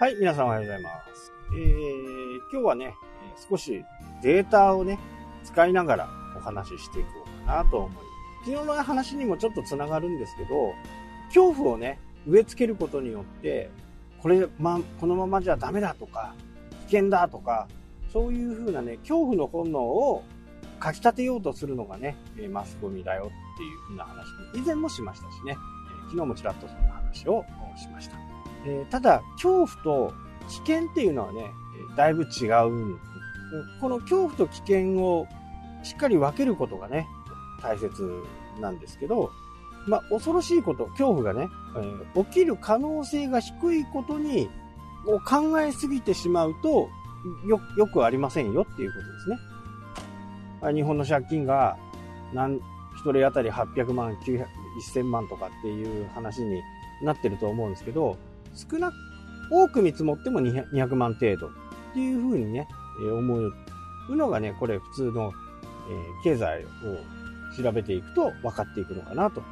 はい、皆さんおはようございます。えー、今日はね、少しデータをね、使いながらお話ししていこうかなと思います。昨日の話にもちょっとつながるんですけど、恐怖をね、植え付けることによって、これ、ま、このままじゃダメだとか、危険だとか、そういうふうなね、恐怖の本能をかき立てようとするのがね、マスコミだよっていうふうな話以前もしましたしね、昨日もちらっとそんな話をしました。えただ、恐怖と危険っていうのはね、だいぶ違う。この恐怖と危険をしっかり分けることがね、大切なんですけど、まあ、恐ろしいこと、恐怖がね、えー起きる可能性が低いことに、を考えすぎてしまうと、よ、よくありませんよっていうことですね。あ日本の借金が、なん、一人当たり800万、900、1000万とかっていう話になってると思うんですけど、少なく、多く見積もっても200 200万程度っていうふうにね、えー思うのがね、これ普通の、えー経済を調べていくと分かっていくのかなと。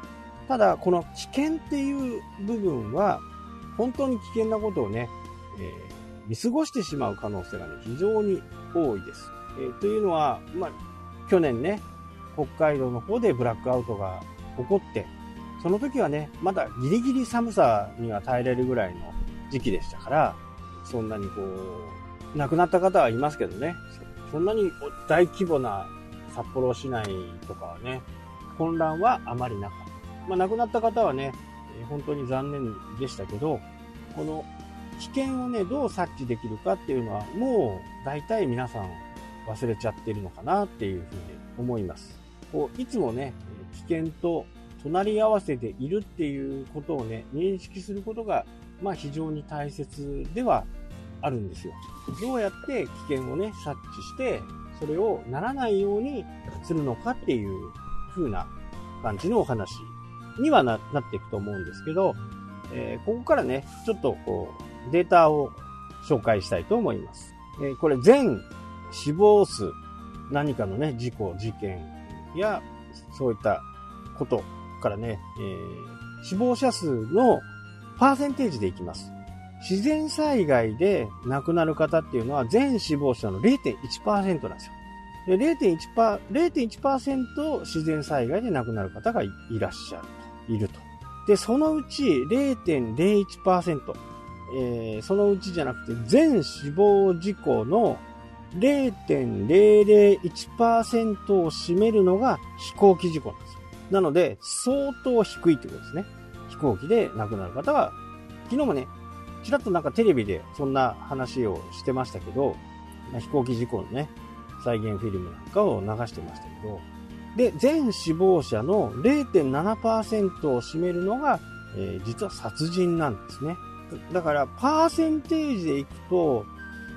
ただ、この危険っていう部分は、本当に危険なことをね、えー見過ごしてしまう可能性がね、非常に多いです。えーというのは、まあ、去年ね、北海道の方でブラックアウトが起こって、その時はね、まだギリギリ寒さには耐えれるぐらいの時期でしたから、そんなにこう、亡くなった方はいますけどね、そんなに大規模な札幌市内とかはね、混乱はあまりなかった。まあ、亡くなった方はね、本当に残念でしたけど、この危険をね、どう察知できるかっていうのは、もう大体皆さん忘れちゃってるのかなっていうふうに思います。こういつもね、危険と隣り合わせているっていうことをね、認識することが、まあ非常に大切ではあるんですよ。どうやって危険をね、察知して、それをならないようにするのかっていう風な感じのお話にはななっていくと思うんですけど、えーここからね、ちょっとこう、データを紹介したいと思います。えーこれ全死亡数、何かのね、事故、事件や、そういったことからね、えー死亡者数のパーセンテージでいきます。自然災害で亡くなる方っていうのは全死亡者の0.1%なんですよ。で0.1%、0.1%自然災害で亡くなる方がいいらっしゃると、いると。で、そのうち0.01%、えーそのうちじゃなくて全死亡事故の0.001%を占めるのが飛行機事故なんですよ。なので、相当低いってことですね。飛行機で亡くなる方は、昨日もね、ちらっとなんかテレビでそんな話をしてましたけど、ま飛行機事故のね、再現フィルムなんかを流してましたけど、で、全死亡者の0.7%を占めるのが、えー実は殺人なんですね。だから、パーセンテージでいくと、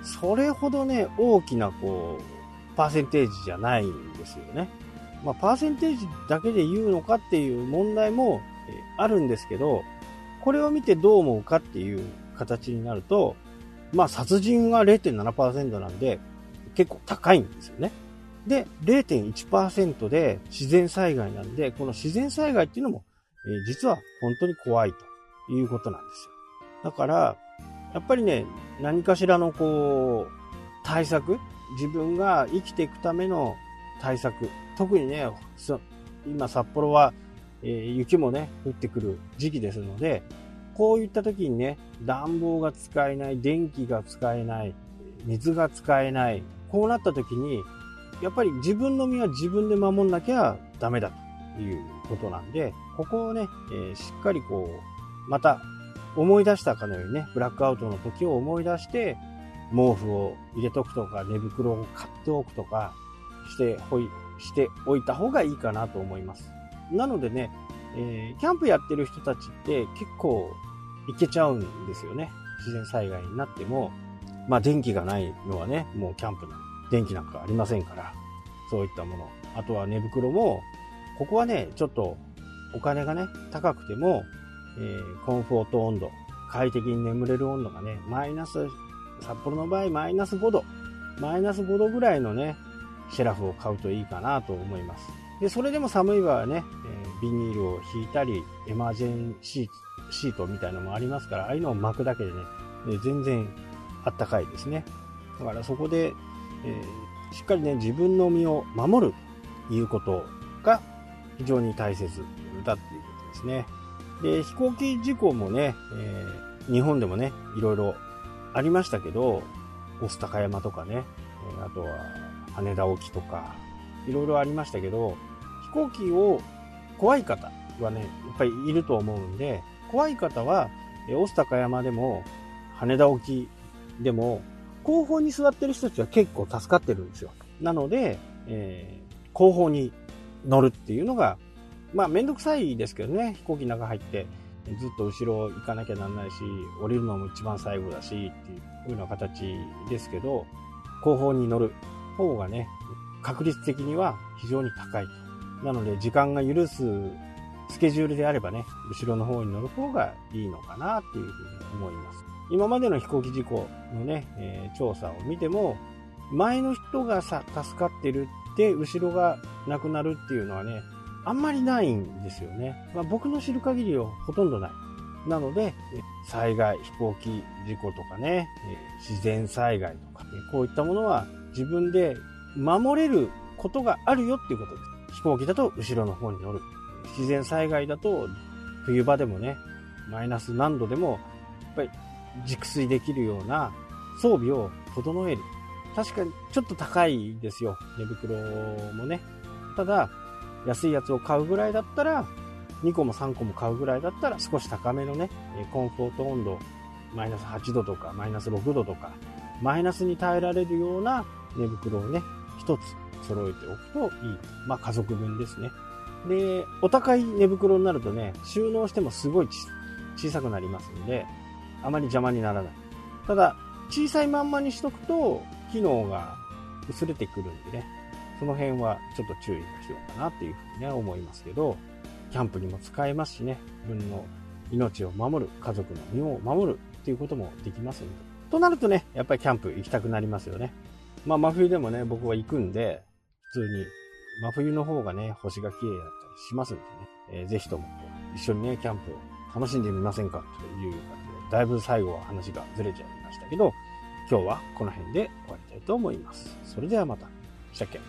それほどね、大きな、こう、パーセンテージじゃないんですよね。まあ、パーセンテージだけで言うのかっていう問題も、あるんですけど、これを見てどう思うかっていう形になると、まあ、殺人は0.7%なんで、結構高いんですよね。で、0.1%で自然災害なんで、この自然災害っていうのも、え実は本当に怖いということなんですよ。だから、やっぱりね、何かしらのこう、対策、自分が生きていくための対策、特にね、今札幌は、えー雪もね、降ってくる時期ですので、こういった時にね、暖房が使えない、電気が使えない、水が使えない、こうなった時に、やっぱり自分の身は自分で守んなきゃダメだということなんで、ここをね、えーしっかりこう、また思い出したかのようにね、ブラックアウトの時を思い出して、毛布を入れとくとか、寝袋を買っておくとか、してほい、しておいた方がいいかなと思います。なのでね、えーキャンプやってる人たちって結構行けちゃうんですよね。自然災害になっても、まあ電気がないのはね、もうキャンプな電気なんかありませんから、そういったもの。あとは寝袋も、ここはね、ちょっとお金がね、高くても、えーコンフォート温度、快適に眠れる温度がね、マイナス、札幌の場合マイナス5度、マイナス5度ぐらいのね、シェラフを買うといいかなと思います。で、それでも寒い場合はね、えビニールを引いたり、エマージェンシーシートみたいなのもありますから、ああいうのを巻くだけでね、え全然あったかいですね。だからそこで、えー、しっかりね、自分の身を守るということが非常に大切だっていうことですね。で、飛行機事故もね、えー、日本でもね、いろいろありましたけど、オス高山とかね、あとは羽田沖とか、いろいろありましたけど、飛行機を怖い方はね、やっぱりいると思うんで、怖い方は、オス高山でも、羽田沖でも、後方に座ってる人たちは結構助かってるんですよ。なので、えー、後方に乗るっていうのが、まあめんどくさいですけどね、飛行機の中入って、ずっと後ろ行かなきゃなんないし、降りるのも一番最後だし、っていうような形ですけど、後方に乗る方がね、確率的には非常に高いと。なので、時間が許すスケジュールであればね、後ろの方に乗る方がいいのかなっていうふうに思います。今までの飛行機事故のね、えー、調査を見ても、前の人がさ、助かってるって、後ろがなくなるっていうのはね、あんまりないんですよね。まあ、僕の知る限りはほとんどない。なので、災害、飛行機事故とかね、自然災害とか、こういったものは自分で守れることがあるよっていうことです。飛行機だと後ろの方に乗る。自然災害だと冬場でもね、マイナス何度でも、やっぱり熟睡できるような装備を整える。確かにちょっと高いですよ。寝袋もね。ただ、安いやつを買うぐらいだったら、2個も3個も買うぐらいだったら少し高めのね、コンフォート温度、マイナス8度とか、マイナス6度とか、マイナスに耐えられるような寝袋をね、一つ揃えておくといい。まあ家族分ですね。で、お高い寝袋になるとね、収納してもすごい小さくなりますんで、あまり邪魔にならない。ただ、小さいまんまにしとくと、機能が薄れてくるんでね、その辺はちょっと注意が必要かなっていうふうにね、思いますけど、キャンプにも使えますしね、自分の命を守る、家族の身を守るっていうこともできますんで。となるとね、やっぱりキャンプ行きたくなりますよね。まあ真冬でもね、僕は行くんで、普通に、真冬の方がね、星が綺麗だったりしますんでね、えー、ぜひとも一緒にね、キャンプを楽しんでみませんか？という感じで、だいぶ最後は話がずれちゃいましたけど、今日はこの辺で終わりたいと思います。それではまた。したっけ